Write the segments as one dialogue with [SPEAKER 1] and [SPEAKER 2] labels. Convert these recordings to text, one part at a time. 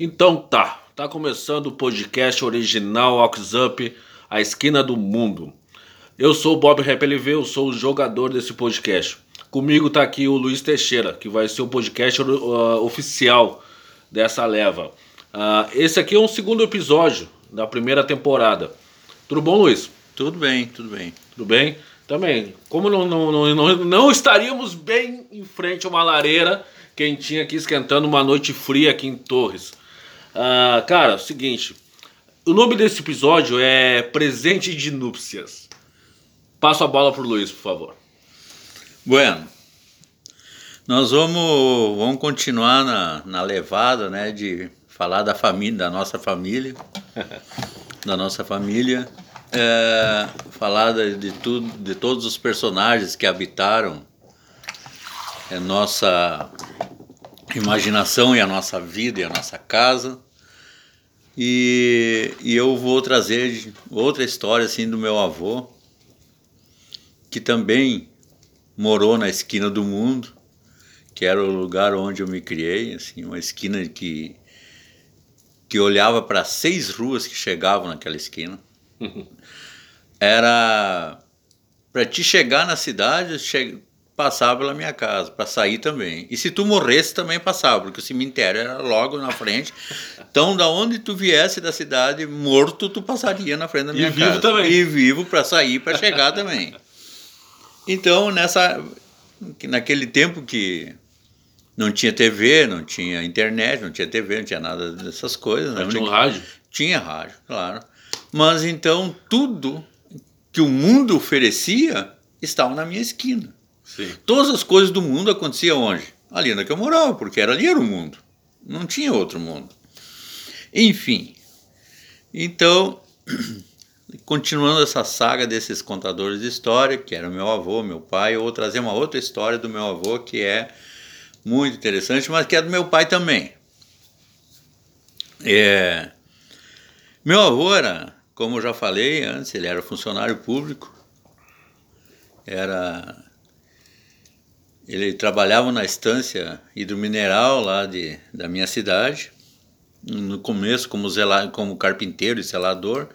[SPEAKER 1] Então tá, tá começando o podcast original Ox Up, a esquina do mundo. Eu sou o Bob RapLV, eu sou o jogador desse podcast. Comigo tá aqui o Luiz Teixeira, que vai ser o podcast uh, oficial dessa leva. Uh, esse aqui é um segundo episódio da primeira temporada. Tudo bom, Luiz?
[SPEAKER 2] Tudo bem, tudo bem.
[SPEAKER 1] Tudo bem? Também, como não, não, não, não, não estaríamos bem em frente a uma lareira quentinha aqui esquentando uma noite fria aqui em Torres. Ah, cara, é o seguinte. O nome desse episódio é Presente de Núpcias. Passo a bola pro Luiz, por favor.
[SPEAKER 2] Bueno, nós vamos, vamos continuar na, na levada, né, de falar da família, da nossa família, da nossa família, é, falar de, de, tudo, de todos os personagens que habitaram a nossa imaginação e a nossa vida e a nossa casa. E, e eu vou trazer outra história assim do meu avô, que também morou na esquina do mundo, que era o lugar onde eu me criei, assim, uma esquina que que olhava para seis ruas que chegavam naquela esquina. Era para te chegar na cidade, che passava pela minha casa, para sair também. E se tu morresse também passava, porque o cemitério era logo na frente. Então, da onde tu viesse da cidade morto, tu passaria na frente da minha
[SPEAKER 1] e
[SPEAKER 2] casa.
[SPEAKER 1] Vivo também.
[SPEAKER 2] E vivo para sair, para chegar também. Então, nessa naquele tempo que não tinha TV, não tinha internet, não tinha TV, não tinha nada dessas coisas.
[SPEAKER 1] Mas né? tinha um rádio?
[SPEAKER 2] Tinha rádio, claro. Mas então tudo que o mundo oferecia estava na minha esquina.
[SPEAKER 1] Sim.
[SPEAKER 2] Todas as coisas do mundo aconteciam onde? Ali na que eu morava, porque era ali era o mundo. Não tinha outro mundo. Enfim. Então, continuando essa saga desses contadores de história, que era meu avô, meu pai, eu vou trazer uma outra história do meu avô que é muito interessante, mas que é do meu pai também. É, meu avô era, como eu já falei antes, ele era funcionário público, era ele trabalhava na estância hidromineral lá de, da minha cidade, no começo como, zela, como carpinteiro e zelador,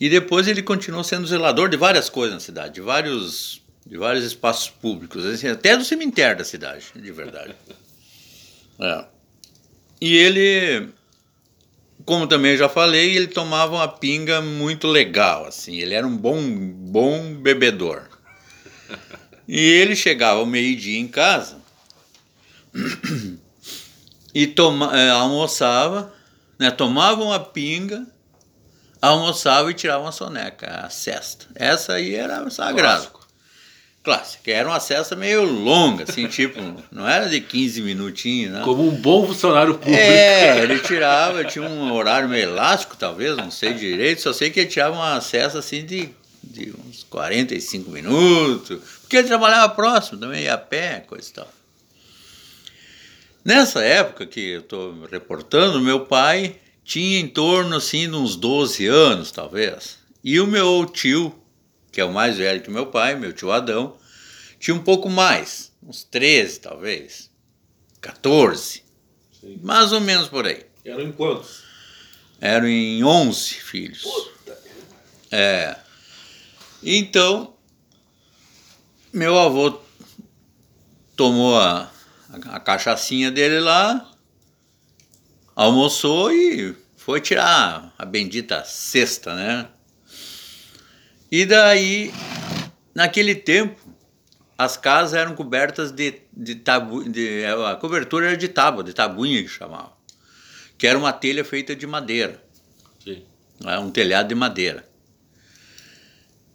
[SPEAKER 2] e depois ele continuou sendo zelador de várias coisas na cidade, de vários de vários espaços públicos, assim, até do cemitério da cidade, de verdade. É. E ele, como também já falei, ele tomava uma pinga muito legal, assim, ele era um bom, bom bebedor. E ele chegava ao meio-dia em casa e toma, é, almoçava, né, tomava uma pinga, almoçava e tirava uma soneca, a cesta. Essa aí era sagrado clássica. Era uma cesta meio longa, assim, tipo, não era de 15 minutinhos, né?
[SPEAKER 1] Como um bom funcionário público.
[SPEAKER 2] É, ele tirava, tinha um horário meio elástico, talvez, não sei direito, só sei que ele tirava uma cesta assim de, de uns 45 minutos, porque ele trabalhava próximo também, ia a pé, coisa e tal. Nessa época que eu estou reportando, meu pai tinha em torno assim de uns 12 anos, talvez. E o meu tio, que é o mais velho que meu pai, meu tio Adão, tinha um pouco mais, uns 13 talvez, 14, Sim. mais ou menos por aí.
[SPEAKER 1] Eram em quantos?
[SPEAKER 2] Eram em 11 filhos.
[SPEAKER 1] Puta.
[SPEAKER 2] É. Então, meu avô tomou a, a cachaçinha dele lá, almoçou e foi tirar a bendita cesta, né? E daí, naquele tempo, as casas eram cobertas de, de tabu, de, a cobertura era de tábua, de tabuinha que chamava, que era uma telha feita de madeira,
[SPEAKER 1] Sim.
[SPEAKER 2] Né, um telhado de madeira.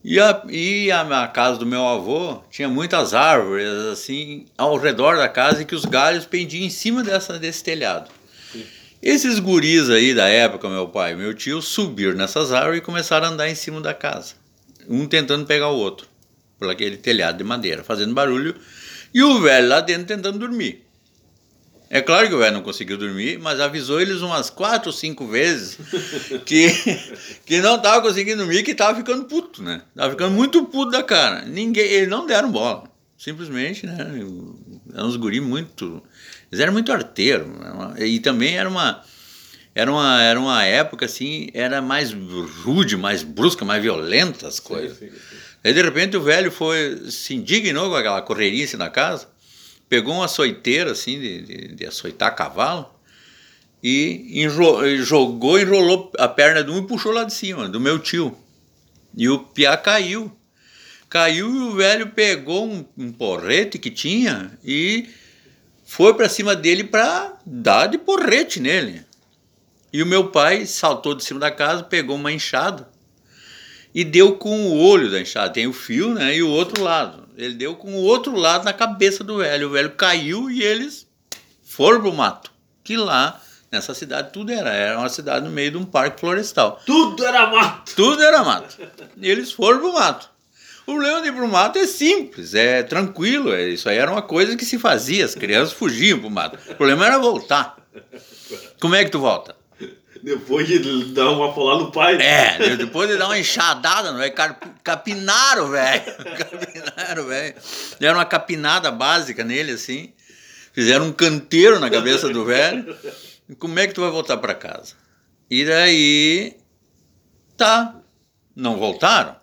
[SPEAKER 2] E, a, e a, casa do meu avô tinha muitas árvores assim ao redor da casa e que os galhos pendiam em cima dessa, desse telhado.
[SPEAKER 1] Sim.
[SPEAKER 2] Esses guris aí da época, meu pai e meu tio, subiram nessas árvores e começaram a andar em cima da casa um tentando pegar o outro, por aquele telhado de madeira, fazendo barulho, e o velho lá dentro tentando dormir. É claro que o velho não conseguiu dormir, mas avisou eles umas quatro ou cinco vezes que, que não estava conseguindo dormir, que estava ficando puto, né? Estava ficando muito puto da cara. Ninguém, eles não deram bola. Simplesmente, né? Eram uns guri muito. Eles eram muito arteiros. Né? E também era uma Era uma, era uma época assim, era mais rude, mais brusca, mais violenta as coisas. Sim, sim, sim. Aí de repente o velho foi, se indignou com aquela correrice na casa, pegou uma açoiteira assim, de, de, de açoitar cavalo, e enro, jogou, enrolou a perna de um e puxou lá de cima, do meu tio. E o piá caiu. Caiu e o velho pegou um, um porrete que tinha e foi para cima dele para dar de porrete nele. E o meu pai saltou de cima da casa, pegou uma enxada e deu com o olho da enxada. Tem o fio, né? E o outro lado. Ele deu com o outro lado na cabeça do velho. O velho caiu e eles foram pro mato. Que lá, nessa cidade, tudo era. Era uma cidade no meio de um parque florestal.
[SPEAKER 1] Tudo era mato!
[SPEAKER 2] Tudo era mato. E eles foram pro mato. O leão de ir pro mato é simples, é tranquilo. É, isso aí era uma coisa que se fazia. As crianças fugiam pro mato. O problema era voltar. Como é que tu volta?
[SPEAKER 1] Depois de dar uma polada no pai.
[SPEAKER 2] É, depois de dar uma enxadada, não é? Capinaram, velho. Capinaram, velho. Deram uma capinada básica nele, assim. Fizeram um canteiro na cabeça do velho. Como é que tu vai voltar para casa? E daí. Tá. Não voltaram.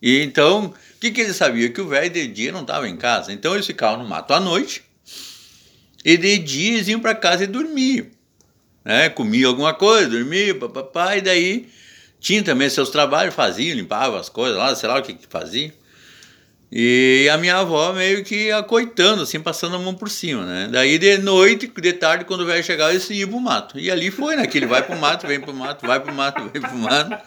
[SPEAKER 2] E então, o que, que eles sabiam? Que o velho de dia não estava em casa. Então eles ficavam no mato à noite. E de dia eles iam para casa e dormiam né? Comia alguma coisa, dormia, papapá, e daí tinha também seus trabalhos, fazia, limpava as coisas lá, sei lá o que, que fazia. E a minha avó meio que acoitando, assim, passando a mão por cima, né? Daí de noite, de tarde, quando o velho chegava, ele ia pro mato. E ali foi, né? Que ele vai pro mato, vem pro mato, vai pro mato, vem pro mato.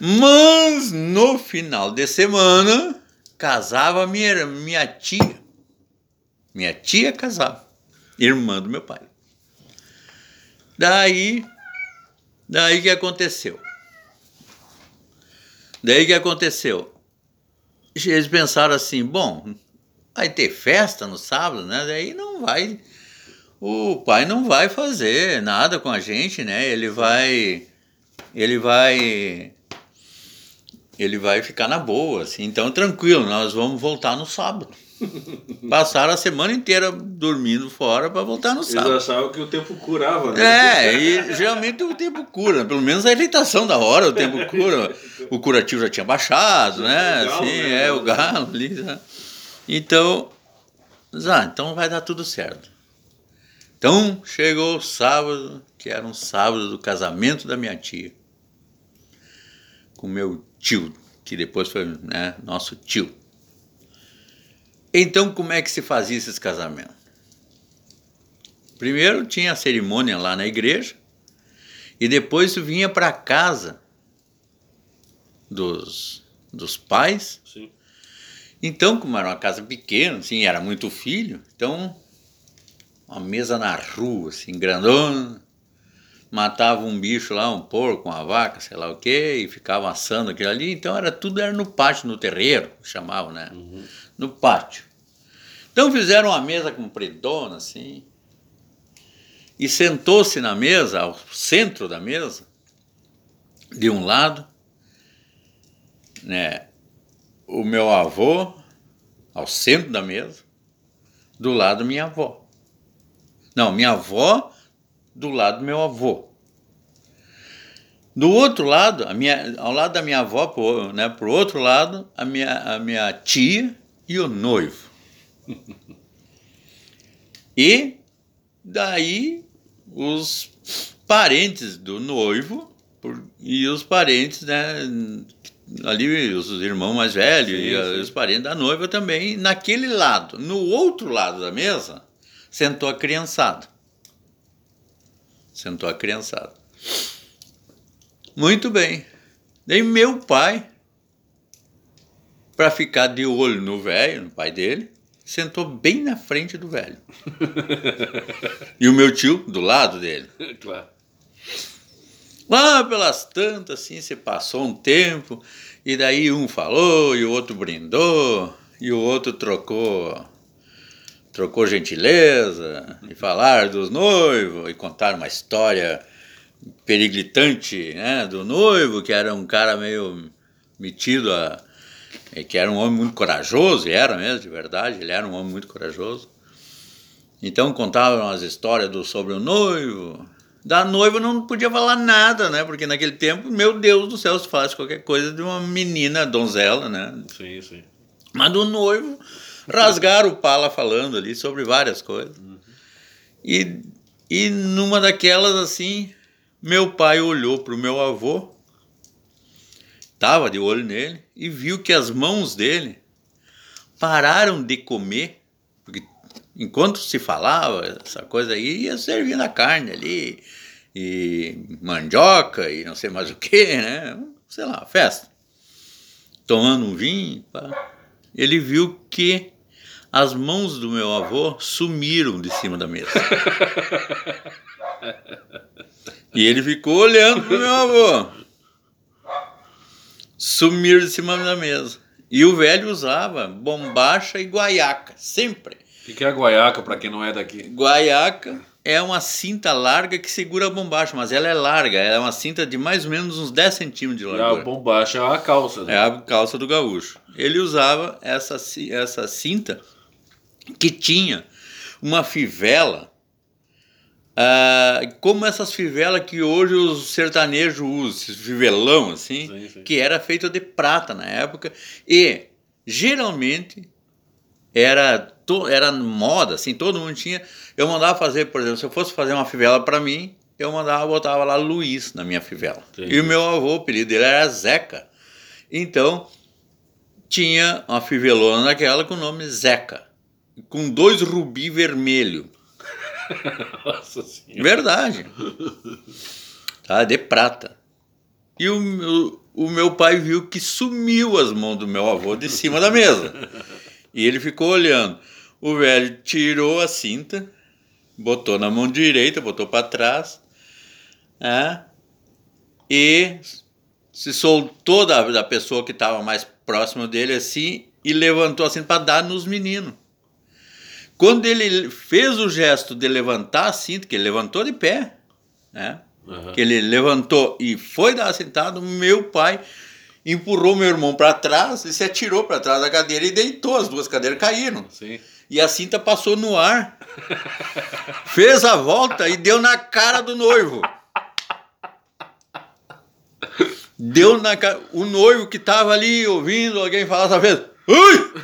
[SPEAKER 2] Mas no final de semana, casava minha, minha tia. Minha tia casava, irmã do meu pai. Daí, daí que aconteceu? Daí que aconteceu? Eles pensaram assim, bom, vai ter festa no sábado, né? Daí não vai, o pai não vai fazer nada com a gente, né? Ele vai, ele vai, ele vai ficar na boa, assim. Então tranquilo, nós vamos voltar no sábado. Passaram a semana inteira dormindo fora para voltar no sábado.
[SPEAKER 1] Eles achavam que o tempo curava, né?
[SPEAKER 2] É, e geralmente o tempo cura. Pelo menos a irritação da hora, o tempo cura. O curativo já tinha baixado, né? Galo, Sim, né? é, o galo ali. Né? Então, ah, então vai dar tudo certo. Então chegou o sábado, que era um sábado do casamento da minha tia. Com meu tio, que depois foi né, nosso tio. Então, como é que se fazia esses casamentos? Primeiro tinha a cerimônia lá na igreja e depois vinha para casa dos, dos pais. Sim. Então, como era uma casa pequena, assim, era muito filho, então uma mesa na rua, assim, grandona, matava um bicho lá, um porco, uma vaca, sei lá o quê, e ficava assando aquilo ali. Então era tudo era no pátio, no terreiro, chamavam, né? Uhum no pátio. Então fizeram uma mesa compridona assim, e sentou-se na mesa, ao centro da mesa, de um lado, né, o meu avô, ao centro da mesa, do lado minha avó. Não, minha avó do lado do meu avô. Do outro lado, minha, ao lado da minha avó, por, né, por outro lado, a minha, a minha tia e o noivo. e daí os parentes do noivo e os parentes, né, ali os irmãos mais velhos sim, e sim. os parentes da noiva também, naquele lado. No outro lado da mesa, sentou a criançada. Sentou a criançada. Muito bem. Daí meu pai para ficar de olho no velho, no pai dele, sentou bem na frente do velho. e o meu tio do lado dele. Claro. Lá pelas tantas, assim, se passou um tempo, e daí um falou, e o outro brindou, e o outro trocou trocou gentileza, e falar dos noivos, e contar uma história periglitante né, do noivo, que era um cara meio metido a que era um homem muito corajoso, e era mesmo, de verdade, ele era um homem muito corajoso. Então contavam as histórias do, sobre o noivo, Da noiva não podia falar nada, né? Porque naquele tempo, meu Deus do céu, se falasse qualquer coisa de uma menina donzela, né?
[SPEAKER 1] Sim, sim.
[SPEAKER 2] Mas do noivo, rasgaram o pala falando ali sobre várias coisas. Uhum. E, e numa daquelas, assim, meu pai olhou para o meu avô, estava de olho nele, e viu que as mãos dele pararam de comer, porque enquanto se falava essa coisa aí, ia servindo a carne ali, e mandioca, e não sei mais o que, né? Sei lá, festa. Tomando um vinho, pá. ele viu que as mãos do meu avô sumiram de cima da mesa. e ele ficou olhando pro meu avô. Sumiram de cima da mesa. E o velho usava bombacha e guaiaca, sempre.
[SPEAKER 1] O que é a guaiaca, para quem não é daqui?
[SPEAKER 2] Guaiaca é uma cinta larga que segura a bombacha, mas ela é larga, ela é uma cinta de mais ou menos uns 10 centímetros de largura.
[SPEAKER 1] E a bombacha é a calça. Né?
[SPEAKER 2] É a calça do gaúcho. Ele usava essa, essa cinta que tinha uma fivela, uh, como essas fivelas que hoje os sertanejos usam, fivelão assim, sim, sim. que era feita de prata na época, e geralmente era, to, era moda, assim, todo mundo tinha. Eu mandava fazer, por exemplo, se eu fosse fazer uma fivela para mim, eu mandava, botava lá Luiz na minha fivela. E o meu avô, o apelido dele era Zeca. Então, tinha uma fivelona naquela com o nome Zeca com dois rubi vermelho. Nossa. Verdade. Tá, de prata. E o meu, o meu pai viu que sumiu as mãos do meu avô de cima da mesa. E ele ficou olhando. O velho tirou a cinta, botou na mão direita, botou para trás, é, e se soltou da, da pessoa que estava mais próxima dele assim e levantou assim para dar nos meninos. Quando ele fez o gesto de levantar a cinta, que ele levantou de pé, né? Uhum. Que ele levantou e foi dar sentado, meu pai empurrou meu irmão para trás e se atirou para trás da cadeira e deitou, as duas cadeiras caíram.
[SPEAKER 1] Sim.
[SPEAKER 2] E a cinta passou no ar, fez a volta e deu na cara do noivo. Deu na cara. O noivo que estava ali ouvindo alguém falar essa vez. Ui!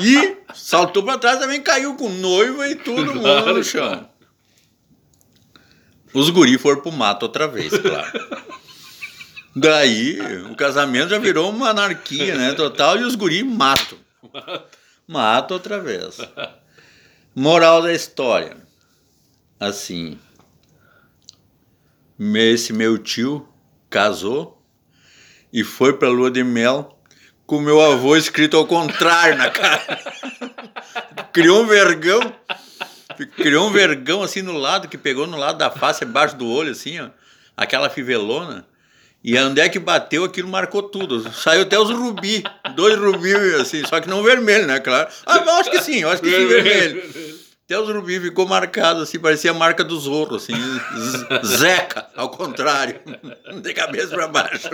[SPEAKER 2] E saltou para trás também, caiu com noiva e todo mundo no chão. Os guri foram pro mato outra vez, claro. Daí o casamento já virou uma anarquia, né? Total, e os guri mato. Mato outra vez. Moral da história. Assim. Esse meu tio casou e foi pra lua de mel com meu avô escrito ao contrário na cara. Criou um vergão. Criou um vergão assim no lado, que pegou no lado da face, embaixo do olho, assim, ó. Aquela fivelona. E onde é que bateu, aquilo marcou tudo. Saiu até os rubi, dois rubi, assim, só que não vermelho, né, claro. Ah, eu acho que sim, eu acho que sim, vermelho. Até os rubi ficou marcado, assim, parecia a marca do Zorro, assim, Zeca, ao contrário, de cabeça para baixo.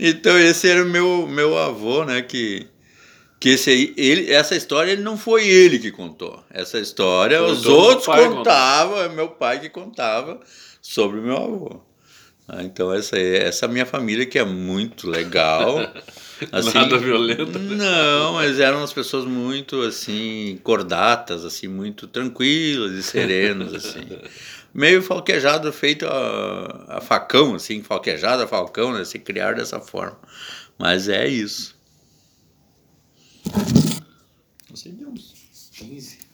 [SPEAKER 2] Então esse era o meu, meu avô, né? Que, que esse aí, ele, essa história ele não foi ele que contou. Essa história Contou os outros contavam, é meu pai que contava sobre o meu avô. Ah, então essa essa minha família que é muito legal.
[SPEAKER 1] Assim, Nada violenta.
[SPEAKER 2] Não, mas eram as pessoas muito assim cordatas, assim muito tranquilas e serenas assim meio falquejado, feito a, a facão, assim, falquejado a falcão, né? Se criar dessa forma. Mas é isso. Você deu uns 15.